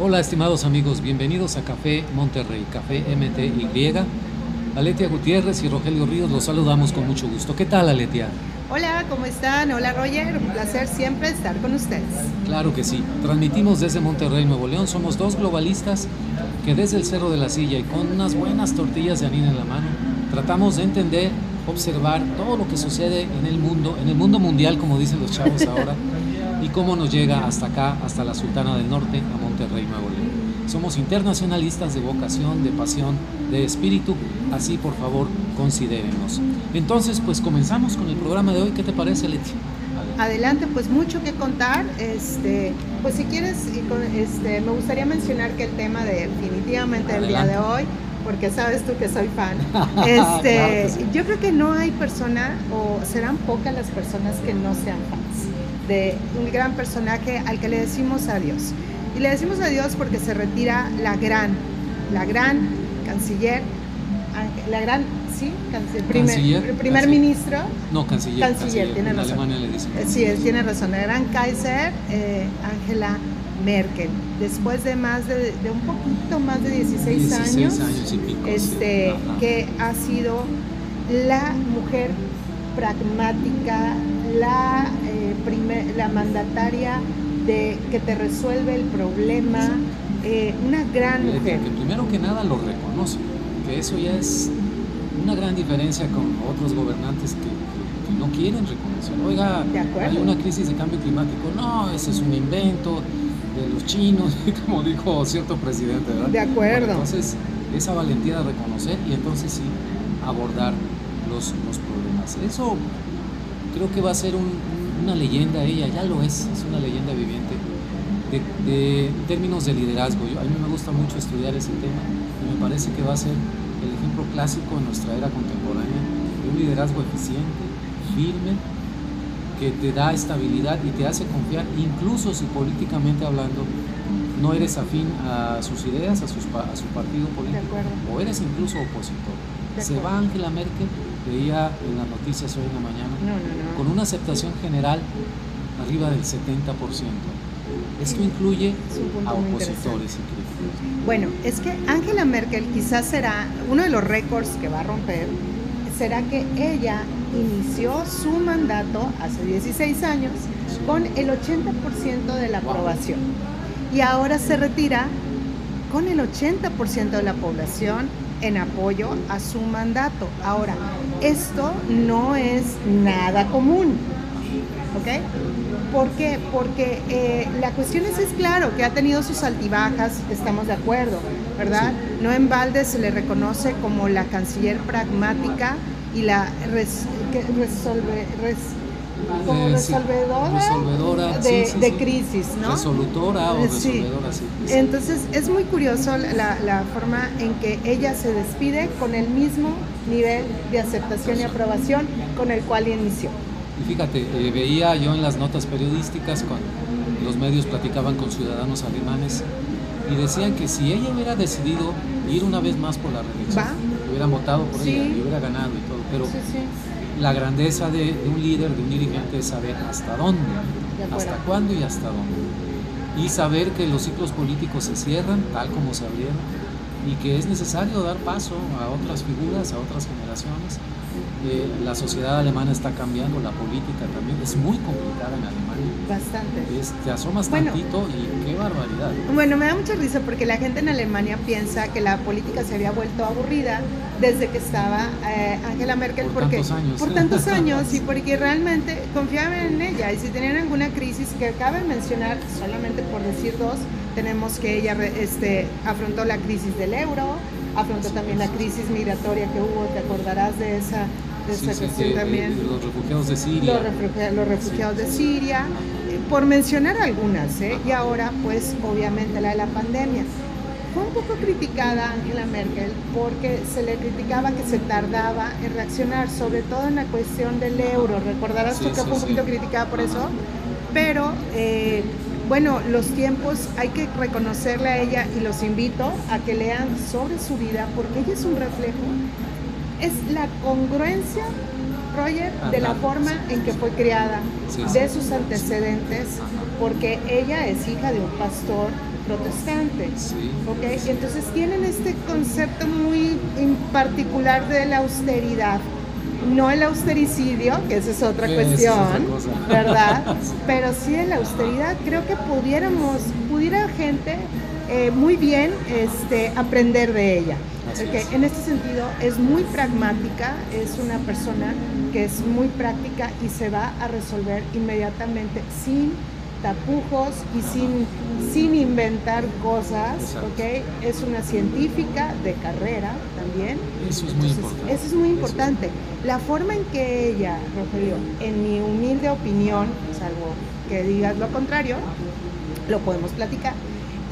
Hola estimados amigos, bienvenidos a Café Monterrey, Café MTY. Aletia Gutiérrez y Rogelio Ríos los saludamos con mucho gusto. ¿Qué tal Aletia? Hola, ¿cómo están? Hola Roger, un placer siempre estar con ustedes. Claro que sí, transmitimos desde Monterrey, Nuevo León. Somos dos globalistas que desde el Cerro de la Silla y con unas buenas tortillas de harina en la mano, tratamos de entender, observar todo lo que sucede en el mundo, en el mundo mundial, como dicen los chavos ahora, y cómo nos llega hasta acá, hasta la Sultana del Norte, a Monterrey, Nuevo León. Somos internacionalistas de vocación, de pasión, de espíritu, así por favor considérenos. Entonces, pues comenzamos con el programa de hoy. ¿Qué te parece, Leti? Adelante, pues mucho que contar. Este, pues si quieres, este, me gustaría mencionar que el tema de definitivamente el día de hoy, porque sabes tú que soy fan, este, yo creo que no hay persona o serán pocas las personas que no sean fans de un gran personaje al que le decimos adiós. Y le decimos adiós porque se retira la gran, la gran canciller, la gran, sí, primer, primer ministro. No, canciller. Canciller, tiene en razón. Alemania le dicen Sí, tiene razón. La gran Kaiser, eh, Angela Merkel. Después de más de, de, un poquito más de 16, 16 años, años y pico, este, sí. que ha sido la mujer pragmática, la, eh, primer, la mandataria de que te resuelve el problema, eh, una gran mujer. Que primero que nada lo reconoce, que eso ya es una gran diferencia con otros gobernantes que, que, que no quieren reconocer. Oiga, hay una crisis de cambio climático. No, ese es un invento de los chinos, como dijo cierto presidente, ¿verdad? De acuerdo. Bueno, entonces, esa valentía de reconocer y entonces sí abordar los, los problemas. Eso creo que va a ser un, una leyenda ella, ya lo es, es una leyenda viviente de, de términos de liderazgo. Yo, a mí me gusta mucho estudiar ese tema y me parece que va a ser el ejemplo clásico en nuestra era contemporánea de un liderazgo eficiente, firme, que te da estabilidad y te hace confiar, incluso si políticamente hablando no eres afín a sus ideas, a, sus, a su partido político, o eres incluso opositor. Se va Angela Merkel, veía en las noticias hoy en la mañana, no, no, no. con una aceptación general arriba del 70%. Esto incluye a opositores. Bueno, es que Angela Merkel quizás será uno de los récords que va a romper, será que ella inició su mandato hace 16 años con el 80% de la aprobación y ahora se retira con el 80% de la población en apoyo a su mandato. Ahora, esto no es nada común, ¿ok? ¿Por qué? Porque eh, la cuestión es, es claro, que ha tenido sus altibajas, estamos de acuerdo, ¿verdad? No en balde se le reconoce como la canciller pragmática y la res, que resolve, res, como resolvedora, sí, resolvedora de, sí, sí, de, crisis, ¿no? Resolutora o resolvedora, sí. Entonces es muy curioso la, la, forma en que ella se despide con el mismo nivel de aceptación y aprobación con el cual inició. Y fíjate, eh, veía yo en las notas periodísticas cuando los medios platicaban con ciudadanos alemanes y decían que si ella hubiera decidido ir una vez más por la reelección, hubieran votado por ella y hubiera ganado y todo, pero sí, sí. La grandeza de, de, un líder, de un dirigente es saber hasta dónde, hasta cuándo y hasta dónde. Y saber que los ciclos políticos se cierran tal como se abrieron y que es necesario dar paso a otras figuras, a otras generaciones. Eh, la sociedad alemana está cambiando, la política también es muy complicada en Alemania. Bastante. Es, te asomas bueno, tantito y qué barbaridad. Bueno, me da mucha risa porque la gente en Alemania piensa que la política se había vuelto aburrida desde que estaba eh, Angela Merkel. Por porque, tantos años. Por tantos años y porque realmente confiaban en ella. Y si tenían alguna crisis, que cabe mencionar, solamente por decir dos, tenemos que ella este, afrontó la crisis del euro, afrontó también la crisis migratoria que hubo, te acordarás de esa, de esa cuestión también. Los refugiados de Siria. Los, refugiados, los refugiados de Siria, eh, por mencionar algunas, ¿eh? y ahora pues obviamente la de la pandemia. Fue un poco criticada Angela Merkel porque se le criticaba que se tardaba en reaccionar, sobre todo en la cuestión del euro. Recordarás sí, tú que sí, fue un poquito sí. criticada por eso, pero eh, bueno, los tiempos hay que reconocerle a ella y los invito a que lean sobre su vida porque ella es un reflejo, es la congruencia, Roger, de la forma en que fue criada, de sus antecedentes, porque ella es hija de un pastor protestante. Sí. ¿ok? Y entonces tienen este concepto muy en particular de la austeridad. No el austericidio, que esa es otra es cuestión, otra. ¿verdad? Pero sí de la austeridad, creo que pudiéramos, pudiera gente eh, muy bien este, aprender de ella. Es. En este sentido, es muy pragmática, es una persona que es muy práctica y se va a resolver inmediatamente sin tapujos y sin, sin inventar cosas, Exacto. ¿ok? Es una científica de carrera también. Eso es muy Entonces, importante. Eso es muy importante. La forma en que ella, Rogelio, en mi humilde opinión, salvo que digas lo contrario, lo podemos platicar.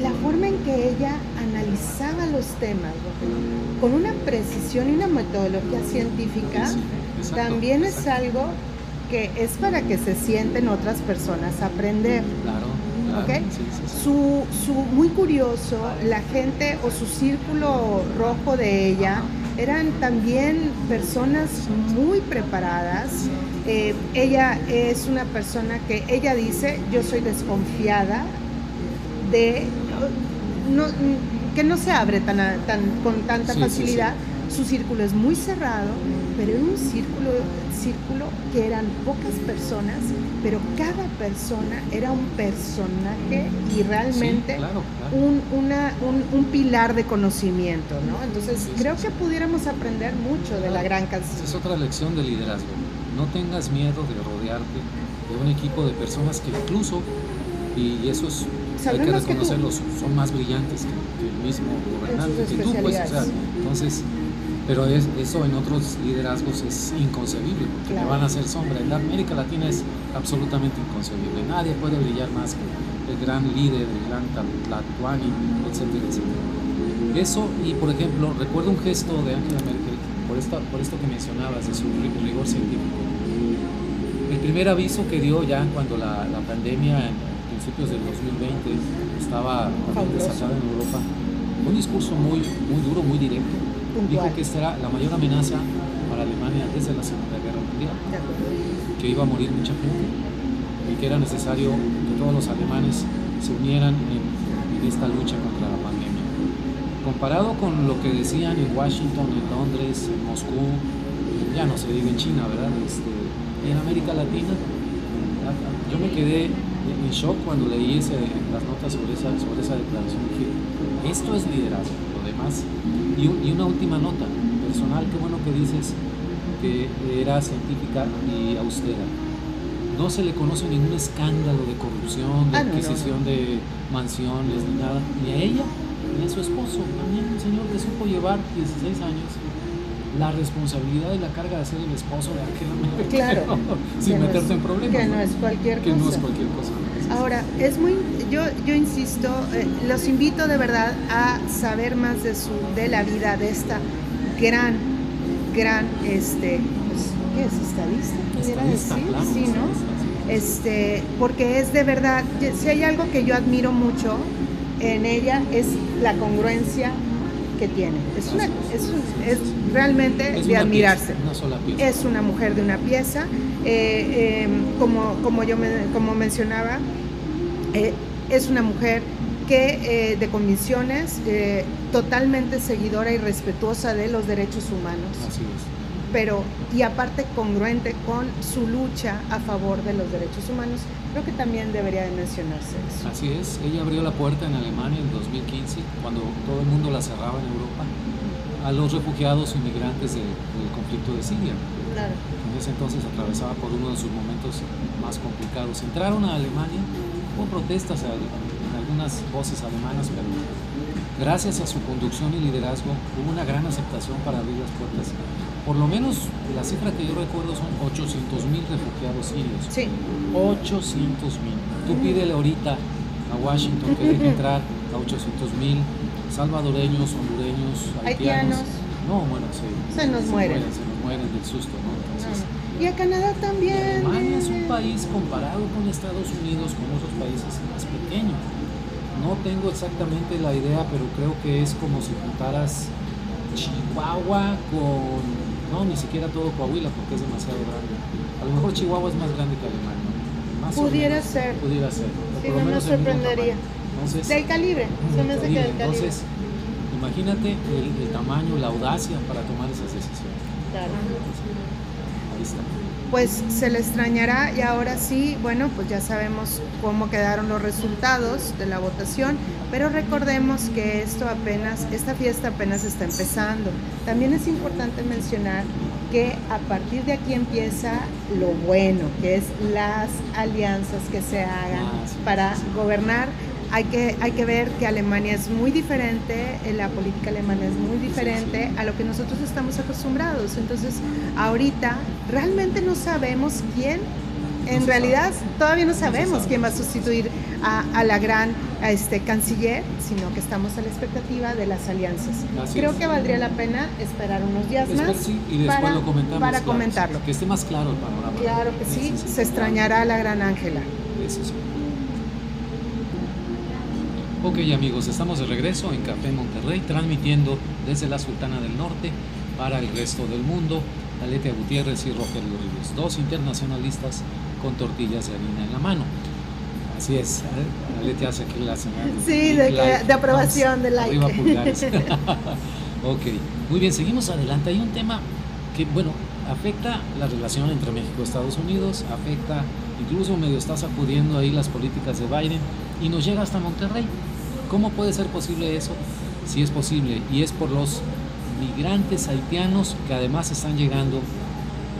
La forma en que ella analizaba los temas, Rogelio, con una precisión y una metodología científica, exacto, también es algo es para que se sienten otras personas a aprender. Claro, claro. ¿ok? Sí, sí, sí. Su, su, muy curioso, la gente o su círculo rojo de ella eran también personas muy preparadas. Eh, ella es una persona que ella dice, yo soy desconfiada de no, que no se abre tan, tan con tanta facilidad. Su círculo es muy cerrado, pero era un círculo, círculo que eran pocas personas, pero cada persona era un personaje y realmente Sí, claro, claro. un, una- un- un pilar de conocimiento, ¿no? Entonces Sí, creo sí. que pudiéramos aprender mucho de la gran canción. es otra lección de liderazgo. No tengas miedo de rodearte de un equipo de personas que incluso, y eso es, hay que reconocerlos, son más brillantes que, el mismo gobernante, que tú, pues, o sea, especialidades. entonces, pero es- eso en otros liderazgos es inconcebible, porque Claro. te van a hacer sombra. En la América Latina es absolutamente inconcebible. Nadie puede brillar más que el gran líder, el gran Tlatuani, etcétera, etcétera. Eso, y por ejemplo, recuerdo un gesto de Angela Merkel, por, esta, por esto que mencionabas, de su ri- rigor científico. El primer aviso que dio ya cuando la, la pandemia en principios del 2020 estaba desatada en Europa, un discurso muy, muy duro, muy directo. Puntual. Dijo que esta era la mayor amenaza para Alemania desde la Segunda Guerra Mundial que iba a morir mucha gente y que era necesario que todos los alemanes se unieran en, en esta lucha contra la pandemia. Comparado con lo que decían en Washington, en Londres, en Moscú, ya no se diga en China, ¿verdad? Este, en América Latina, yo me quedé en shock cuando leí ese- las notas sobre esa, sobre esa declaración. Dije, esto es liderazgo, lo demás. Y, un- y una última nota personal, qué bueno que dices que era científica y austera. No se le conoce ningún escándalo de corrupción, de Ah, no, no, adquisición de mansiones, ni nada, ni a ella, ni a su esposo. También un señor que supo llevar 16 años la responsabilidad y la carga de ser el esposo de Angela Merkel. Claro. Sin Que no es- en problemas. Que no es cualquier Que cosa. no es cualquier cosa. Ahora, es muy, yo, yo insisto, eh, los invito de verdad a saber más de su, de la vida de esta gran, gran, este, pues, ¿qué es? Estadista, pudiera decir, claro, sí, ¿no? Este, porque es de verdad, si hay algo que yo admiro mucho en ella es la congruencia que tiene. Es una, es, un- es realmente Es de admirarse pieza, una sola pieza. es una mujer de una pieza. eh, eh, como, como yo me- como mencionaba, eh, es una mujer que eh, de convicciones, eh, totalmente seguidora y respetuosa de los derechos humanos, Así es. pero y aparte congruente con su lucha a favor de los derechos humanos, creo que también debería de mencionarse eso. Así es, ella abrió la puerta en Alemania en 2015, cuando todo el mundo la cerraba en Europa, a los refugiados inmigrantes de- del conflicto de Siria. Claro. En ese entonces atravesaba por uno de sus momentos más complicados. Entraron a Alemania, hubo protestas a- en algunas voces alemanas, pero gracias a su conducción y liderazgo hubo una gran aceptación para abrir las puertas. Por lo menos la cifra que yo recuerdo son 800 mil refugiados sirios. Sí, 800 mil. Tú pídele ahorita a Washington que deje entrar a 800 mil salvadoreños, hondureños, haitianos. Haitianos. No, bueno, se, Se nos mueren. Se nos mueren del susto, ¿no? Entonces, y a Canadá también. Alemania es un eh, país comparado con Estados Unidos, con otros países más pequeño. No tengo exactamente la idea, pero creo que es como si juntaras Chihuahua con... No, ni siquiera todo Coahuila porque es demasiado grande. A lo mejor Chihuahua es más grande que Alemania. Más Pudiera menos. ser. Pudiera ser. Sí, no mismo sorprendería. Entonces, del calibre, que del. Entonces, imagínate el, el, tamaño, la audacia para tomar esas decisiones. Claro. Pues se le extrañará y ahora sí, bueno, pues ya sabemos cómo quedaron los resultados de la votación, pero recordemos que esto apenas, esta fiesta apenas está empezando. También es importante mencionar que a partir de aquí empieza lo bueno, que es las alianzas que se hagan Ah, para gobernar. Hay que, hay que ver que Alemania es muy diferente, eh, la política alemana es muy diferente a lo que nosotros estamos acostumbrados. Entonces, ahorita realmente no sabemos quién, en realidad todavía no sabemos sabe. quién va a sustituir a, a la gran a este, canciller, sino que estamos a la expectativa de las alianzas. Así Creo es. que valdría la pena esperar unos días Después más sí, y después para, lo comentamos. para claro, comentarlo. Que esté más claro el panorama. Claro que sí, se extrañará a la gran Ángela. Eso sí. Ok amigos, estamos de regreso en Café Monterrey, transmitiendo desde la Sultana del Norte para el resto del mundo. Aletia Gutiérrez y Rogelio Ríos, dos internacionalistas con tortillas de harina en la mano. Así es, Aletia hace aquí la señal. Sí, de, like, de aprobación, thumbs, de like. Arriba pulgares. ok, muy bien, seguimos adelante. Hay un tema que, bueno, afecta la relación entre México y Estados Unidos, afecta, incluso medio está sacudiendo ahí las políticas de Biden y nos llega hasta Monterrey. ¿Cómo puede ser posible eso? Si es posible, y es por los migrantes haitianos que además están llegando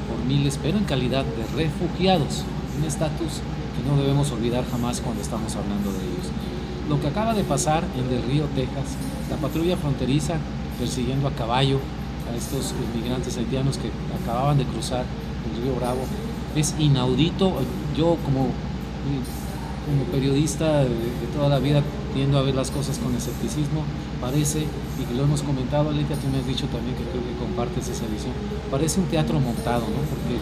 por miles, pero en calidad de refugiados, un estatus que no debemos olvidar jamás cuando estamos hablando de ellos. Lo que acaba de pasar en Del Río, Texas, la patrulla fronteriza persiguiendo a caballo a estos migrantes haitianos que acababan de cruzar el río Bravo, es inaudito. Yo como, como periodista de, de toda la vida tiendo a ver las cosas con escepticismo, parece, y lo hemos comentado, Aletia, tú me has dicho también que creo que compartes esa visión, parece un teatro montado, ¿no? Porque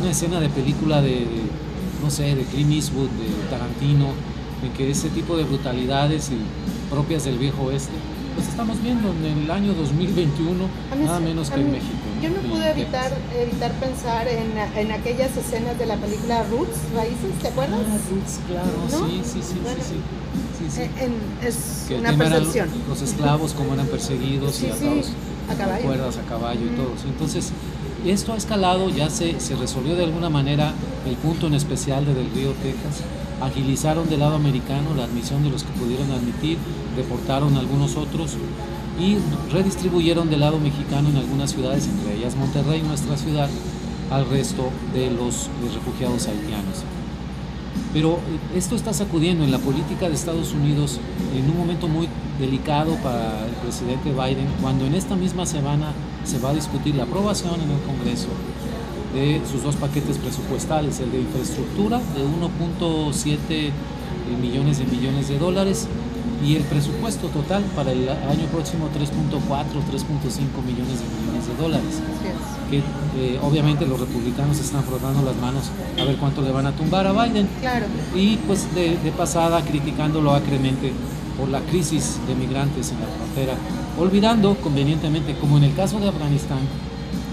una escena de película de, de, no sé, de Clint Eastwood, de Tarantino, en que ese tipo de brutalidades y propias del viejo oeste, pues estamos viendo en el año 2021, A mí nada menos que en México. ¿no? Yo no pude evitar, evitar pensar en, en aquellas escenas de la película Roots, Raíces, ¿te acuerdas? Ah, Roots, claro, ¿No? sí, sí, sí, Bueno. sí, sí. Sí. En- es Que una percepción. los esclavos, cómo eran perseguidos Sí, y sí, atados a caballo. cuerdas a caballo y todo. Entonces, esto ha escalado, ya se, se resolvió de alguna manera el punto en especial de Del Río, Texas. Agilizaron del lado americano la admisión de los que pudieron admitir, deportaron a algunos otros y redistribuyeron del lado mexicano en algunas ciudades, entre ellas Monterrey, nuestra ciudad, al resto de los refugiados haitianos. Pero eh, esto está sacudiendo en la política de Estados Unidos en un momento muy delicado para el presidente Biden, cuando en esta misma semana se va a discutir la aprobación en el Congreso de sus dos paquetes presupuestales, el de infraestructura de 1.7 millones de millones de dólares y el presupuesto total para el año próximo 3.4, 3.5 millones de millones de dólares que eh, obviamente los republicanos están frotando las manos a ver cuánto le van a tumbar a Biden Claro. y pues de, de pasada criticándolo acremente por la crisis de migrantes en la frontera, olvidando convenientemente, como en el caso de Afganistán,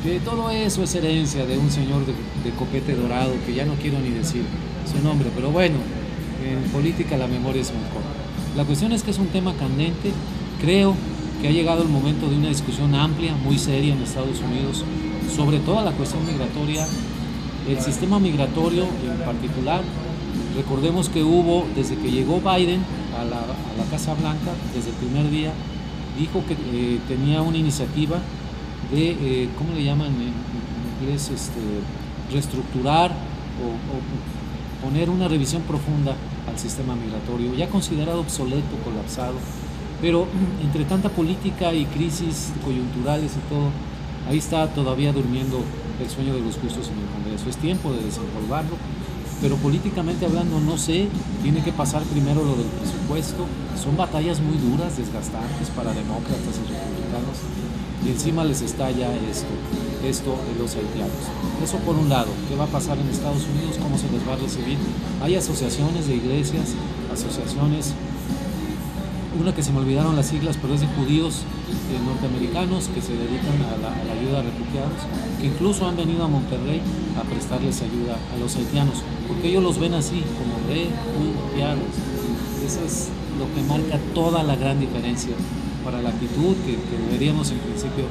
que todo eso es herencia de un señor de, de copete dorado, que ya no quiero ni decir su nombre, pero bueno, en política la memoria es muy corta. La cuestión es que es un tema candente, creo que ha llegado el momento de una discusión amplia, muy seria en Estados Unidos, sobre toda la cuestión migratoria, el sistema migratorio en particular. Recordemos que hubo, desde que llegó Biden a la, Casa Blanca, desde el primer día, dijo que eh, tenía una iniciativa de, eh, ¿cómo le llaman en inglés? Este, reestructurar o poner una revisión profunda al sistema migratorio, ya considerado obsoleto, colapsado, pero entre tanta política y crisis coyunturales y todo, ahí está todavía durmiendo el sueño de los justos en el Congreso. Es tiempo de desempolvarlo, pero políticamente hablando, no sé, tiene que pasar primero lo del presupuesto. Son batallas muy duras, desgastantes para demócratas y republicanos, y encima les está ya esto, esto de los haitianos. Eso por un lado, ¿qué va a pasar en Estados Unidos? ¿Cómo se les va a recibir? Hay asociaciones de iglesias, asociaciones una que se me olvidaron las siglas, pero es de judíos eh, norteamericanos que se dedican a la, a la ayuda a refugiados, que incluso han venido a Monterrey a prestarles ayuda a los haitianos, porque ellos los ven así, como refugiados, Eso es lo que marca toda la gran diferencia para la actitud que, deberíamos en principio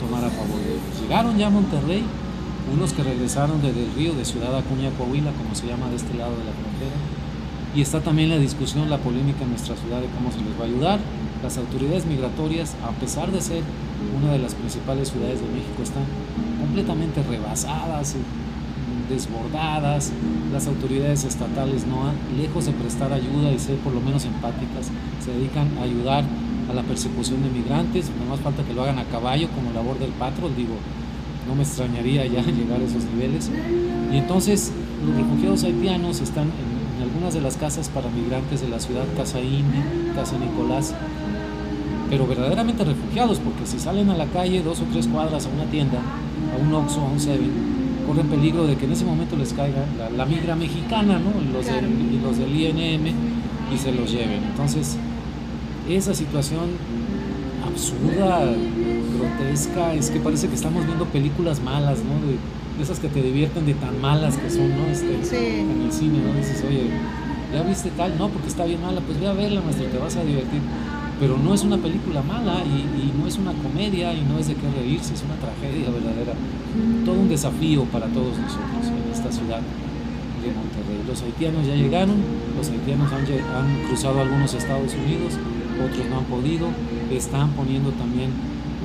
tomar a favor de ellos. Llegaron ya a Monterrey, unos que regresaron desde el río de Ciudad Acuña, Coahuila, como se llama de este lado de la frontera, y está también la discusión, la polémica en nuestra ciudad de cómo se les va a ayudar. Las autoridades migratorias, a pesar de ser una de las principales ciudades de México, están completamente rebasadas, desbordadas. Las autoridades estatales no lejos de prestar ayuda y ser por lo menos empáticas, se dedican a ayudar a la persecución de migrantes. No más falta que lo hagan a caballo como labor del patrón, digo, no me extrañaría ya llegar a esos niveles. Y entonces los refugiados haitianos están en algunas de las casas para migrantes de la ciudad, Casa Indy, Casa Nicolás, pero verdaderamente refugiados, porque si salen a la calle dos o tres cuadras a una tienda, a un Oxxo, a un Seven, corren peligro de que en ese momento les caiga la, migra mexicana, ¿no? los, del, los del INM, y se los lleven. Entonces, esa situación absurda, grotesca, es que parece que estamos viendo películas malas, ¿no? De, esas que te divierten de tan malas que son, ¿no? Este, En el cine, ¿no? Dices, oye, ¿ya viste tal? No, porque está bien mala, pues ve a verla, maestro, te vas a divertir. Pero no es una película mala y, no es una comedia y no es de qué reírse, es una tragedia verdadera. Todo un desafío para todos nosotros en esta ciudad de Monterrey. Los haitianos ya llegaron, los haitianos han, han cruzado algunos Estados Unidos, otros no han podido, están poniendo también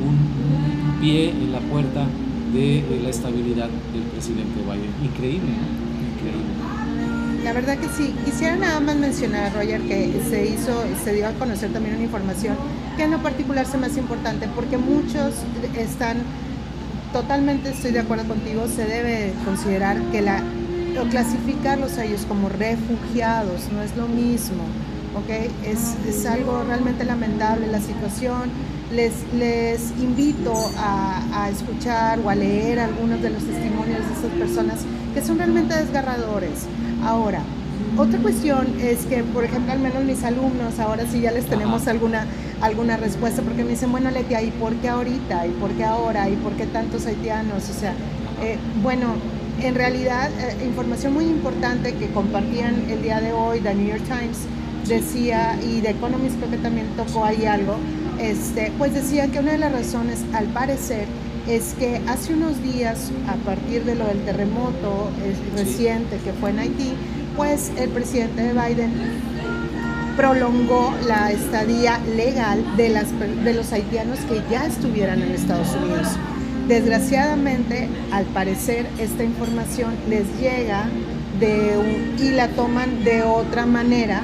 un pie en la puerta de la estabilidad del presidente Biden. Increíble, Increíble. La verdad que sí. Quisiera nada más mencionar, Roger, que se hizo, se dio a conocer también una información que en lo particular se me hace importante porque muchos están totalmente, estoy de acuerdo contigo, se debe considerar que la o clasificarlos a ellos como refugiados no es lo mismo, ¿ok? Es, es algo realmente lamentable la situación les, les invito a, escuchar o a leer algunos de los testimonios de esas personas que son realmente desgarradores. Ahora, otra cuestión es que, por ejemplo, al menos mis alumnos, ahora sí ya les tenemos alguna, alguna respuesta, porque me dicen, bueno, Letia, ¿y por qué ahorita? ¿Y por qué ahora? ¿Y por qué tantos haitianos? O sea, eh, bueno, en realidad, eh, información muy importante que compartían el día de hoy, The New York Times decía, y The Economist creo que también tocó ahí algo, este, pues decía que una de las razones, al parecer, es que hace unos días, a partir de lo del terremoto reciente que fue en Haití, pues el presidente de Biden prolongó la estadía legal de, las, de los haitianos que ya estuvieran en Estados Unidos. Desgraciadamente, al parecer, esta información les llega de y la toman de otra manera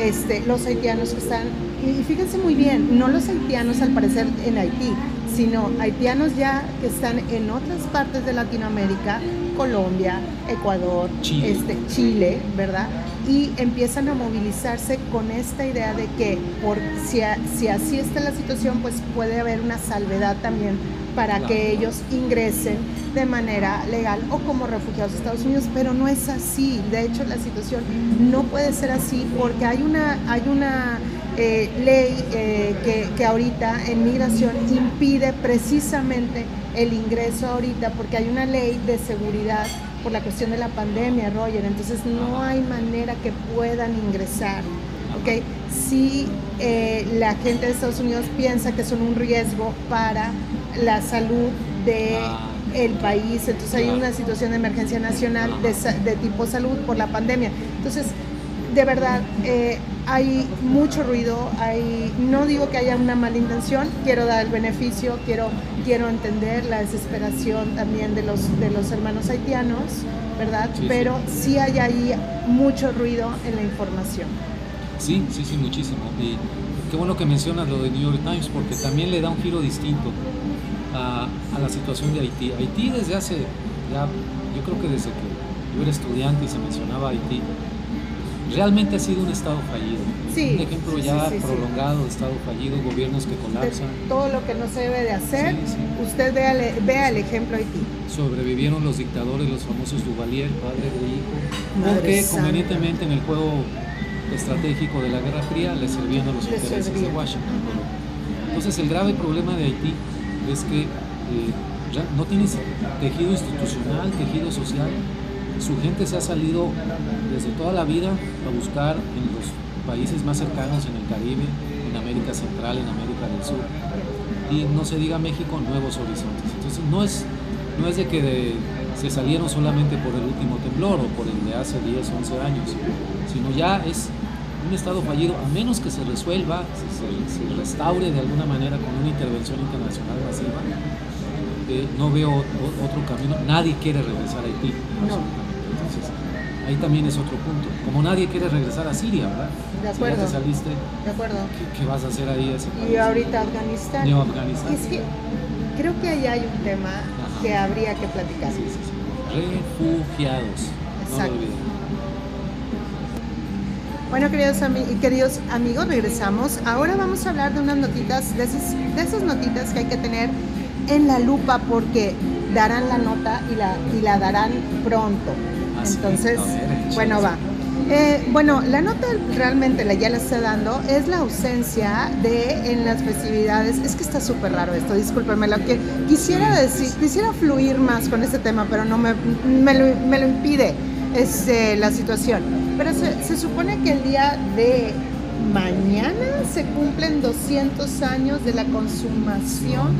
este, los haitianos que están y fíjense muy bien, no los haitianos al parecer en Haití, sino haitianos ya que están en otras partes de Latinoamérica, Colombia, Ecuador, Chile, este, Chile ¿verdad? Y empiezan a movilizarse con esta idea de que por, si, si así está la situación, pues puede haber una salvedad también para que ellos ingresen de manera legal o como refugiados a Estados Unidos, pero no es así. De hecho, la situación no puede ser así porque hay una, hay una eh, ley eh, que, que, ahorita en migración impide precisamente el ingreso ahorita porque hay una ley de seguridad por la cuestión de la pandemia, Roger, entonces no hay manera que puedan ingresar. ¿okay? Si eh, la gente de Estados Unidos piensa que son un riesgo para la salud de ah. el país, entonces hay una situación de emergencia nacional de, de tipo salud por la pandemia. Entonces, de verdad, eh, hay mucho ruido, hay, no digo que haya una mala intención, quiero dar el beneficio, quiero, quiero entender la desesperación también de los, de los hermanos haitianos, ¿verdad? Pero sí. hay ahí mucho ruido en la información. Sí, sí, sí, muchísimo. Y qué bueno que mencionas lo de New York Times, porque también le da un giro distinto a, a la situación de Haití. Haití desde hace, ya, yo creo que desde que yo era estudiante y se mencionaba Haití, realmente ha sido un Estado fallido. un ejemplo ya prolongado de Estado fallido, gobiernos que colapsan. todo lo que no se debe de hacer, usted vea, vea el ejemplo Haití. Sobrevivieron los dictadores, los famosos Duvalier, padre de hijo, porque convenientemente en el juego estratégico de la Guerra Fría le servían a los intereses de Washington. Entonces el grave problema de Haití es que eh, no tiene tejido institucional, tejido social, su gente se ha salido desde toda la vida a buscar en los países más cercanos en el Caribe, en América Central, en América del Sur. Y no se diga México, nuevos horizontes. Entonces no es, no es de que se salieron solamente por el último temblor o por el de hace 10, 11 años, sino ya es un estado fallido, a menos que se resuelva, se, se restaure de alguna manera con una intervención internacional masiva. Eh, no veo otro camino. Nadie quiere regresar a Haití. Entonces, ahí también es otro punto. Como nadie quiere regresar a Siria, ¿verdad? De acuerdo. Si ya te saliste, De acuerdo. ¿qué, qué vas a hacer ahí? a ese Y ahorita Afganistán. Neo Afganistán. Es que creo que ahí hay un tema Ajá. que habría que platicar. Sí, sí, sí. Refugiados. No Exacto. lo olviden. Bueno, queridos, ami- queridos amigos, regresamos. Ahora vamos a hablar de unas notitas, de esas, de esas notitas que hay que tener en la lupa porque darán la nota y la, y la darán pronto. Ah. Entonces, ver, bueno, va. Eh, bueno, la nota realmente la ya la está dando es la ausencia de en las festividades. Es que está súper raro esto, discúlpenme. Lo que quisiera decir, quisiera fluir más con este tema, pero no me, me, lo, me lo impide este, la situación. Pero se, se supone que el día de mañana se cumplen 200 años de la consumación.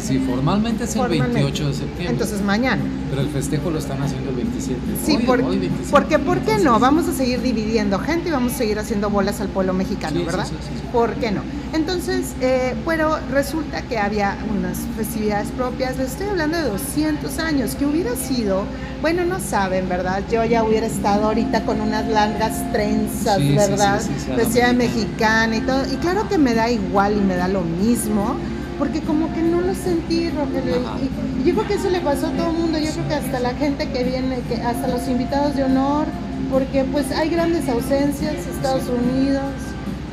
Sí, formalmente es el Formalmente. 28 de septiembre. Entonces mañana. pero el festejo lo están haciendo el 27. Sí, Hoy- por- hoy 27. porque ¿por qué no? Vamos a seguir dividiendo gente y vamos a seguir haciendo bolas al pueblo mexicano, Sí, ¿verdad? sí, sí, sí. ¿Por qué no? Entonces, eh, pero resulta que había unas festividades propias, les estoy hablando de 200 años, que hubiera sido, bueno, no saben, ¿verdad? Yo ya hubiera estado ahorita con unas largas trenzas, Sí, ¿verdad? sí, sí, Vestida de mexicana. y todo. Y claro que me da igual y me da lo mismo, porque como que no lo sentí, Rogelio. Y, y yo creo que eso le pasó a todo el mundo. Yo creo que hasta la gente que viene, que hasta los invitados de honor, porque pues hay grandes ausencias, Estados. Unidos,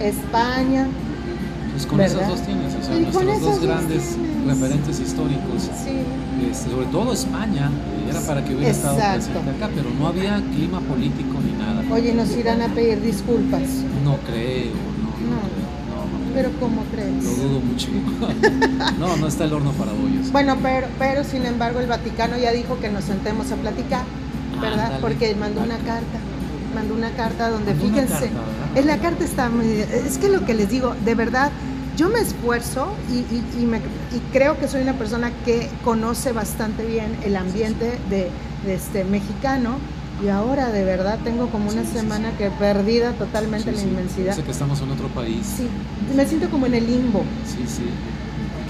España. Pues con ¿verdad? esas dos tienes, o sea, nuestros dos grandes referentes históricos. Sí. Este, sobre todo España, eh, era para que hubiera estado Exacto. presente acá, pero no había clima político ni nada. Oye, nos irán a pedir disculpas. No creo, no, no, No. creo. Pero ¿cómo crees? Lo dudo mucho. no, no está el horno para bollos. Bueno, pero, pero sin embargo el Vaticano ya dijo que nos sentemos a platicar, ¿verdad? Ándale. Porque mandó una carta, mandó una carta donde fíjense, carta, la carta está muy, es que lo que les digo, de verdad, yo me esfuerzo y, y- y me- y creo que soy una persona que conoce bastante bien el ambiente de, de este mexicano y ahora de verdad tengo como una Sí, sí, semana que perdida totalmente Sí, la sí, inmensidad. Parece que estamos en otro país. Sí, me siento como en el limbo. Sí, sí.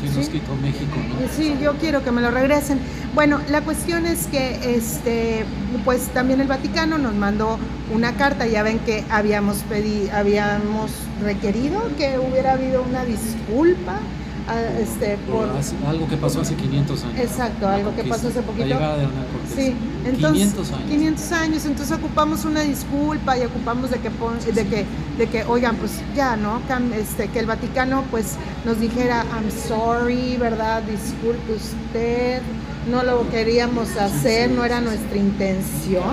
¿Quién nos quitó México, no? Sí, yo quiero que me lo regresen. Bueno, la cuestión es que este, pues también el Vaticano nos mandó una carta, ya ven que habíamos pedido, habíamos requerido que hubiera habido una disculpa a- este, por algo que pasó hace 500 años. Exacto, algo que pasó hace poquito. La llegada de Hernán Cortés. Sí, entonces 500 años. 500 años, entonces ocupamos una disculpa y ocupamos de que pon- de que de que oigan, pues ya, ¿no? Este que el Vaticano pues nos dijera I'm sorry, ¿verdad? Disculpe usted. No lo queríamos hacer, no era nuestra intención.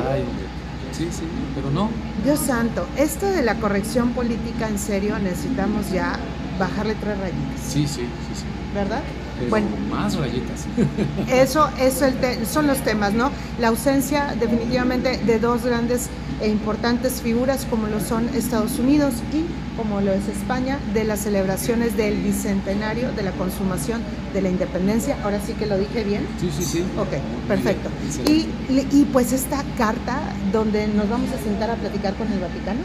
Sí, sí, pero no. Dios santo, esto de la corrección política en serio necesitamos ya bajarle tres rayitas, Sí, sí, sí, sí. ¿verdad? Pero Bueno. más rayitas. Eso es el te- son los temas, ¿no? La ausencia definitivamente de dos grandes e importantes figuras como lo son Estados Unidos y como lo es España de las celebraciones del bicentenario de la consumación de la independencia. Ahora sí que lo dije bien. Sí, sí, sí. Ok, perfecto. Y, y pues esta carta donde nos vamos a sentar a platicar con el Vaticano.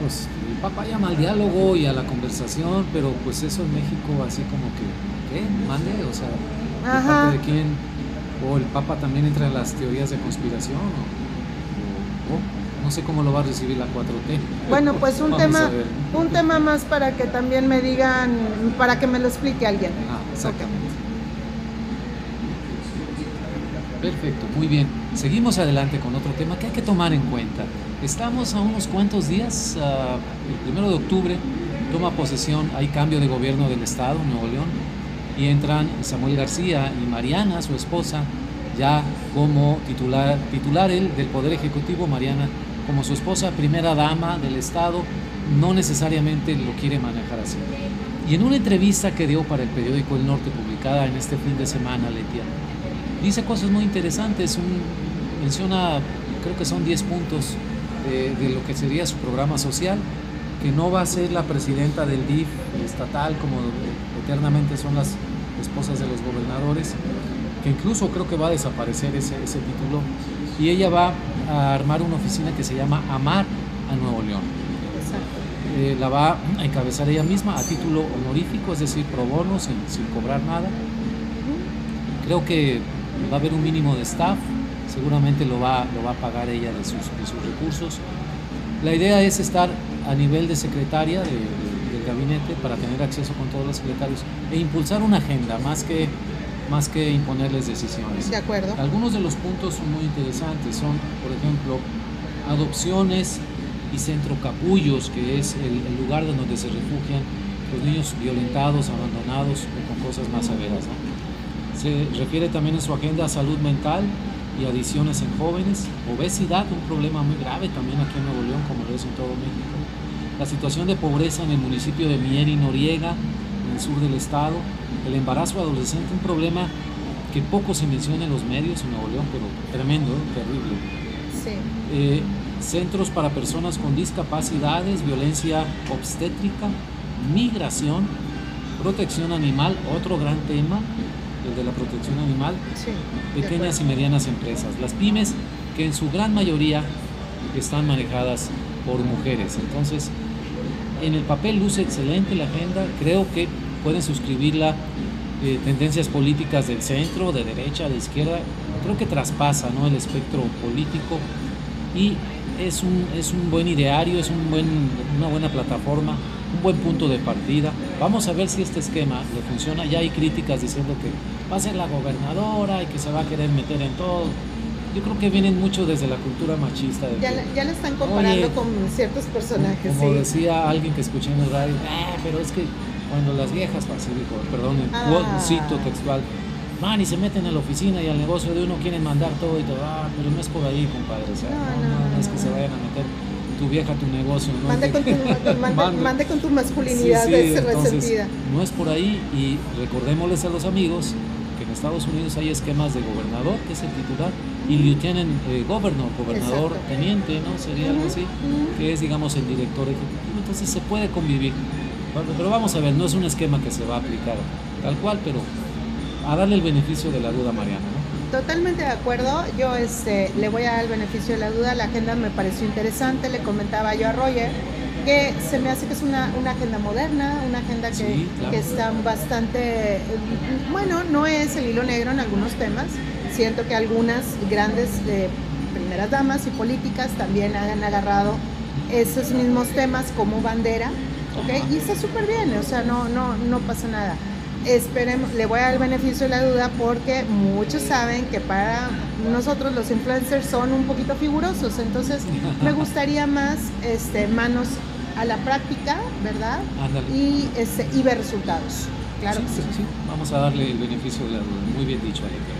Pues el Papa llama al diálogo y a la conversación, pero pues eso en México así como que, ¿qué? Mande, o sea, ¿de parte de quién? O el Papa también entra en las teorías de conspiración, o, no sé cómo lo va a recibir la 4T. Bueno, pues un Vamos tema, un tema más para que también me digan, para que me lo explique alguien. Ah, exactamente. Perfecto, muy bien. Seguimos adelante con otro tema que hay que tomar en cuenta. Estamos a unos cuantos días, ah, el primero de octubre toma posesión, hay cambio de gobierno del estado, Nuevo León, y entran Samuel García y Mariana, su esposa, ya como titular, titular él del Poder Ejecutivo, Mariana como su esposa, primera dama del estado, no necesariamente lo quiere manejar así. Y en una entrevista que dio para el periódico El Norte, publicada en este fin de semana, Letia, dice cosas muy interesantes. Un- menciona, creo que son 10 puntos de, lo que sería su programa social, que no va a ser la presidenta del DIF estatal como eternamente son las esposas de los gobernadores, que incluso creo que va a desaparecer ese, ese título, y ella va a armar una oficina que se llama Amar a Nuevo León. Eh, la va a encabezar ella misma a título honorífico, es decir, pro bono, sin, sin cobrar nada. Creo que va a haber un mínimo de staff, seguramente lo va, lo va a pagar ella de sus, de sus recursos. La idea es estar a nivel de secretaria del gabinete para tener acceso con todos los secretarios e impulsar una agenda más que, más que imponerles decisiones. De acuerdo. Algunos de los puntos son muy interesantes, son, por ejemplo, adopciones y centro capullos, que es el, el lugar donde se refugian los niños violentados, abandonados o con cosas más severas. Se refiere también en su agenda a salud mental y adicciones en jóvenes, obesidad, un problema muy grave también aquí en Nuevo León, como lo es en todo México, la situación de pobreza en el municipio de Mier y Noriega, en el sur del estado, el embarazo adolescente, un problema que poco se menciona en los medios en Nuevo León, pero tremendo, terrible. Sí. Eh, centros para personas con discapacidades, violencia obstétrica, migración, protección animal, otro gran tema, el de la protección animal, Sí. pequeñas y medianas empresas, las pymes que en su gran mayoría están manejadas por mujeres. Entonces, en el papel luce excelente la agenda, creo que pueden suscribirla eh, tendencias políticas del centro, de derecha, de izquierda, creo que traspasa ¿no? el espectro político y es un, es un buen ideario, es un buen, una buena plataforma, un buen punto de partida. Vamos a ver si este esquema le funciona. Ya hay críticas diciendo que va a ser la gobernadora y que se va a querer meter en todo. Yo creo que vienen mucho desde la cultura machista. de Ya, que- la- ya lo están comparando Oye, con ciertos personajes, como sí. decía alguien que escuché en el radio, "Ah, pero es que cuando las viejas, así dijo, perdón, Ah. cito textual, van y se meten a la oficina y al negocio de uno quieren mandar todo y todo, ah, pero no es por ahí, compadre, o sea, No, no, no, no, es que se vayan a meter tu vieja tu negocio, ¿no? Mande con, tu, mande, con tu masculinidad Sí, sí, entonces, resentida. No es por ahí y recordémosles a los amigos en Estados Unidos hay esquemas de gobernador, que es el titular, y lieutenant eh, governor, gobernador Exacto. teniente, ¿no? Sería algo así, que es, digamos, el director ejecutivo. Entonces se puede convivir. Pero vamos a ver, no es un esquema que se va a aplicar tal cual, pero a darle el beneficio de la duda Mariana, ¿no? Totalmente de acuerdo. Yo este, le voy a dar el beneficio de la duda. La agenda me pareció interesante. Le comentaba yo a Roger que se me hace que es una, una agenda moderna, una agenda que, Sí, claro. que está bastante, bueno, no es el hilo negro en algunos temas. Siento que algunas grandes eh, primeras damas y políticas también han agarrado esos mismos temas como bandera, ¿ok? Y está súper bien, o sea, no, no, no pasa nada. Esperemos, le voy a dar el beneficio de la duda porque muchos saben que para nosotros los influencers son un poquito figurosos, entonces me gustaría más este, manos a la práctica, ¿verdad? Ándale. Y, este, y ver resultados. Claro que sí. sí. Vamos a darle el beneficio de la duda. Muy bien dicho, Alex.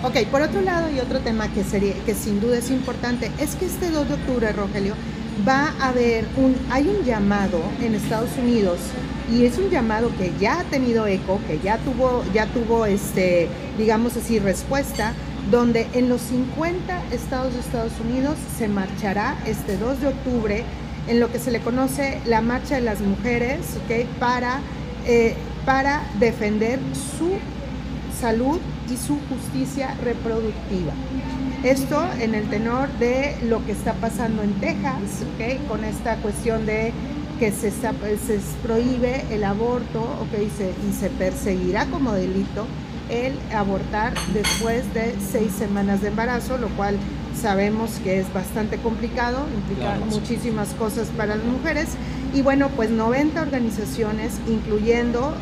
Ok, por otro lado, y otro tema que, sería, que sin duda es importante, es que este 2 de octubre, Rogelio, va a haber un, hay un llamado en Estados Unidos y es un llamado que ya ha tenido eco, que ya tuvo, ya tuvo este, digamos así, respuesta, donde en los 50 estados de Estados Unidos se marchará este 2 de octubre en lo que se le conoce la Marcha de las Mujeres, ¿ok? Para, eh, para defender su salud y su justicia reproductiva. Esto en el tenor de lo que está pasando en Texas, ¿ok? con esta cuestión de que se, se prohíbe el aborto ¿ok? y, se, y se perseguirá como delito el abortar después de seis semanas de embarazo, lo cual sabemos que es bastante complicado, implica Claro, muchísimas cosas para las mujeres. Y bueno, pues 90 organizaciones, incluyendo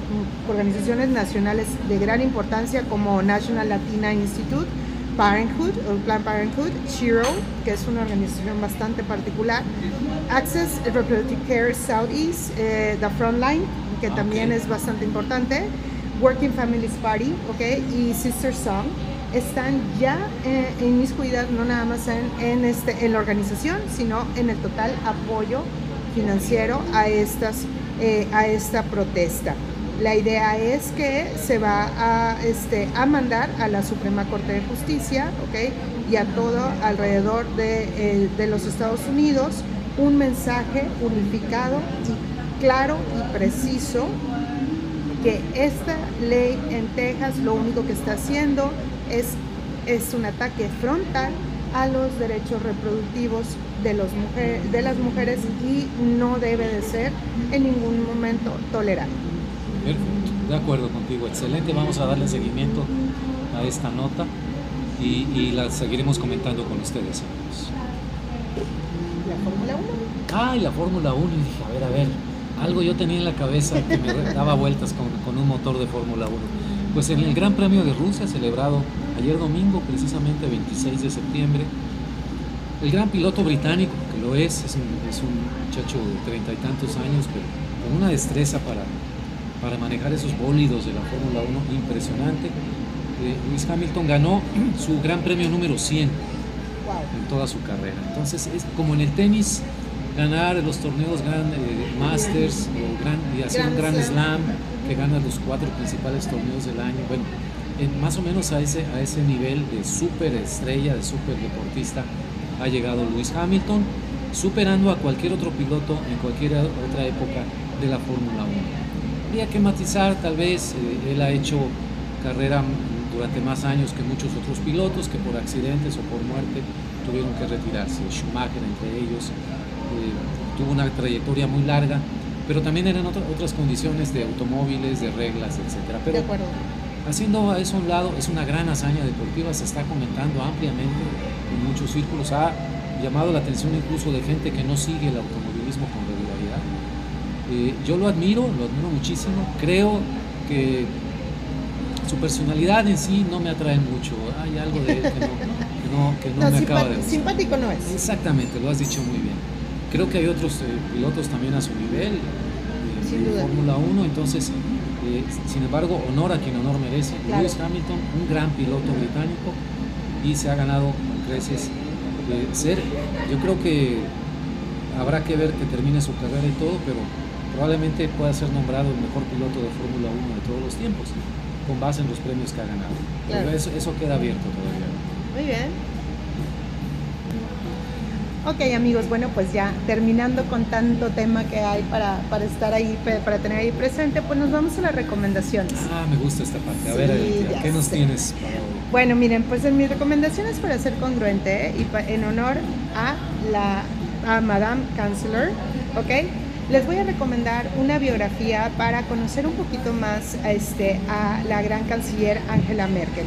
organizaciones nacionales de gran importancia como National Latina Institute, Parenthood, o Planned Parenthood, Shiro, que es una organización bastante particular, Access Reproductive Care Southeast, eh, The Frontline, que Ah, también ok. es bastante importante, Working Families Party, ¿ok? Y Sister Song, están ya eh, inmiscuidas no nada más este, en la organización, sino en el total apoyo financiero a, eh, esta protesta. La idea es que se va a, este, a mandar a la Suprema Corte de Justicia, ¿ok? y a todo alrededor de, de los Estados Unidos un mensaje unificado y claro y preciso que esta ley en Texas lo único que está haciendo es, es un ataque frontal a los derechos reproductivos de, los de las mujeres y no debe de ser en ningún momento tolerado. Perfecto, de acuerdo contigo, excelente. Vamos a darle seguimiento a esta nota y, la seguiremos comentando con ustedes, amigos. ¿La Fórmula 1? Ah, la Fórmula 1. Y dije, a ver, a ver, algo yo tenía en la cabeza que me daba vueltas con, con un motor de Fórmula 1. Pues en el Gran Premio de Rusia, celebrado ayer domingo, precisamente 26 de septiembre, el gran piloto británico, que lo es, es un, muchacho de treinta y tantos años, pero con una destreza para, para manejar esos bólidos de la Fórmula 1 impresionante. Eh, Lewis Hamilton ganó su gran premio número 100 en toda su carrera. Entonces, es como en el tenis, ganar los torneos Grand eh, Masters o gran, y hacer un Grand Slam que gana los cuatro principales torneos del año. Bueno, más o menos a ese, a ese nivel de super estrella, de super deportista, ha llegado Lewis Hamilton, superando a cualquier otro piloto en cualquier otra época de la Fórmula 1. Habría que matizar, tal vez, eh, él ha hecho carrera durante más años que muchos otros pilotos que por accidentes o por muerte tuvieron que retirarse. Schumacher entre ellos eh, tuvo una trayectoria muy larga pero también eran otras condiciones de automóviles, de reglas, etc. Pero de acuerdo. haciendo eso a un lado, es una gran hazaña deportiva, se está comentando ampliamente en muchos círculos, ha llamado la atención incluso de gente que no sigue el automovilismo con regularidad. Eh, yo lo admiro, lo admiro muchísimo, creo que su personalidad en sí no me atrae mucho, hay algo de él que no, que no, me acaba de Simpático no es. Exactamente, lo has dicho muy bien. Creo que hay otros eh, pilotos también a su nivel, eh, Fórmula 1, entonces, eh, sin embargo, honor a quien honor merece. Lewis Hamilton, un gran piloto británico y se ha ganado con creces ser, yo creo que habrá que ver que termine su carrera y todo, pero probablemente pueda ser nombrado el mejor piloto de Fórmula 1 de todos los tiempos, con base en los premios que ha ganado. Pero eso, eso queda abierto todavía. Muy bien. Ok amigos, bueno pues ya terminando con tanto tema que hay para, para estar ahí, para tener ahí presente, pues nos vamos a las recomendaciones. Ah, me gusta esta parte. A ver, ¿qué nos tienes Bueno, miren, pues en mis recomendaciones para ser congruente y en honor a la a Madame Chancellor, ¿ok? Les voy a recomendar una biografía para conocer un poquito más a, este, a la gran canciller Angela Merkel.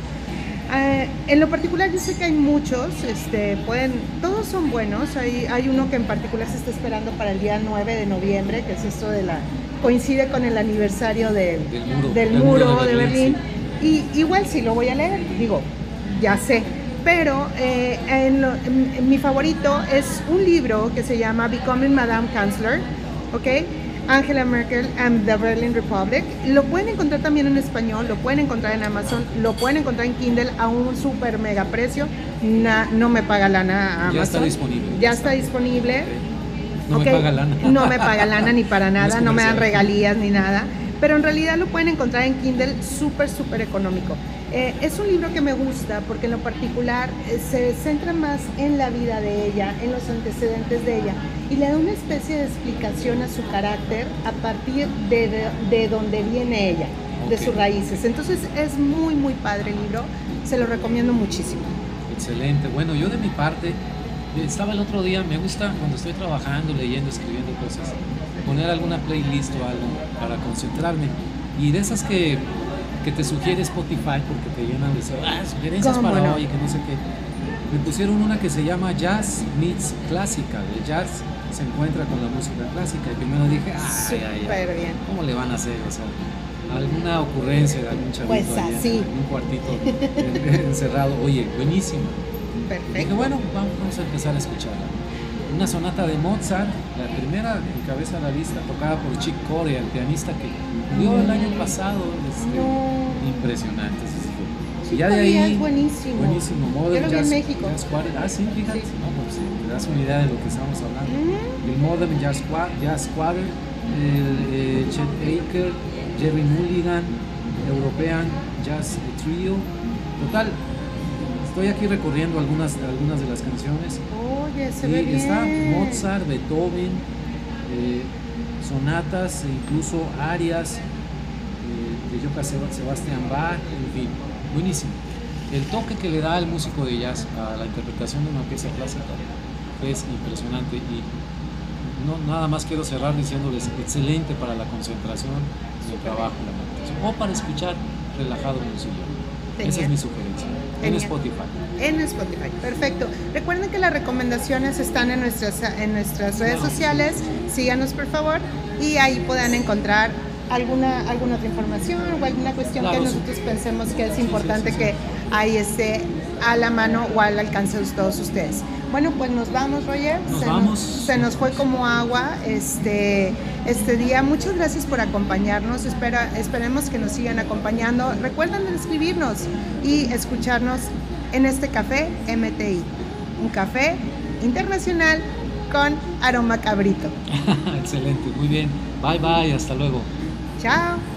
Eh, en lo particular yo sé que hay muchos, este, pueden, todos son buenos, hay, hay uno que en particular se está esperando para el día 9 de noviembre, que es esto de la, coincide con el aniversario del, muro, de, Berlín, y igual sí lo voy a leer, digo, ya sé, pero eh, en mi favorito es un libro que se llama Becoming Madame Chancellor, ¿ok? Angela Merkel and the Berlin Republic. Lo pueden encontrar también en español, lo pueden encontrar en Amazon, lo pueden encontrar en Kindle a un super mega precio. no me paga lana Amazon. Ya está disponible. Ya está disponible. No me paga lana. No me paga lana ni para nada, no me dan regalías ni nada. Pero en realidad lo pueden encontrar en Kindle súper, súper económico. Eh, es un libro que me gusta porque en lo particular eh, se centra más en la vida de ella, en los antecedentes de ella y le da una especie de explicación a su carácter a partir de, de, donde viene ella, de sus raíces. Entonces es muy, muy padre el libro, se lo recomiendo muchísimo. Excelente. Bueno, yo de mi parte, estaba el otro día, me gusta cuando estoy trabajando, leyendo, escribiendo cosas, poner alguna playlist o algo para concentrarme. Y de esas que que te sugiere Spotify porque te llenan de ah, sugerencias para hoy, que no sé qué. Me pusieron una que se llama Jazz Meets Clásica. El jazz se encuentra con la música clásica. Y primero dije, ay, ay, ay, bien. ¿cómo le van a hacer? O sea, alguna ocurrencia de algún chavito pues así. en un cuartito encerrado. Oye, buenísimo. Perfecto. Dije, bueno, vamos a empezar a escucharla. Una sonata de Mozart, la primera en cabeza la lista, tocada por Chick Corea, el pianista que murió el año pasado. Este, Impresionante. Sí, ya de ahí, es buenísimo. Buenísimo. Modern Yo lo Jazz, en México. Jazz. Ah, sí, fíjate. No, pues te das una idea de lo que estamos hablando. El Modern Jazz, Jazz Quarter, el eh, Chet Baker, Jerry Mulligan, European Jazz Trio. Total, estoy aquí recorriendo algunas, algunas de las canciones. Oye, se y ve bien. está Mozart, Beethoven, eh, sonatas, e incluso arias eh, de Johann Seb- Sebastian Bach, en fin, buenísimo. El toque que le da el músico de jazz a la interpretación de una pieza clásica es impresionante y no, nada más quiero cerrar diciéndoles excelente para la concentración en el trabajo, la meditación, o para escuchar relajado en un sillón. Esa es Genial. mi sugerencia. En Genial. Spotify. En Spotify, perfecto. Recuerden que las recomendaciones están en nuestras, en nuestras redes sociales. Síganos por favor y ahí puedan encontrar alguna, alguna otra información o alguna cuestión Claro, que sí. nosotros pensemos que es Sí, importante sí, sí, sí. que ahí esté a la mano o al alcance de todos ustedes. Bueno, pues nos vamos, Roger. Nos se vamos. se nos fue como agua este, este día. Muchas gracias por acompañarnos. Espera, esperemos que nos sigan acompañando. Recuerden escribirnos y escucharnos en este café MTI. Un café internacional con aroma cabrito. Excelente, muy bien. Bye bye, hasta luego. Chao.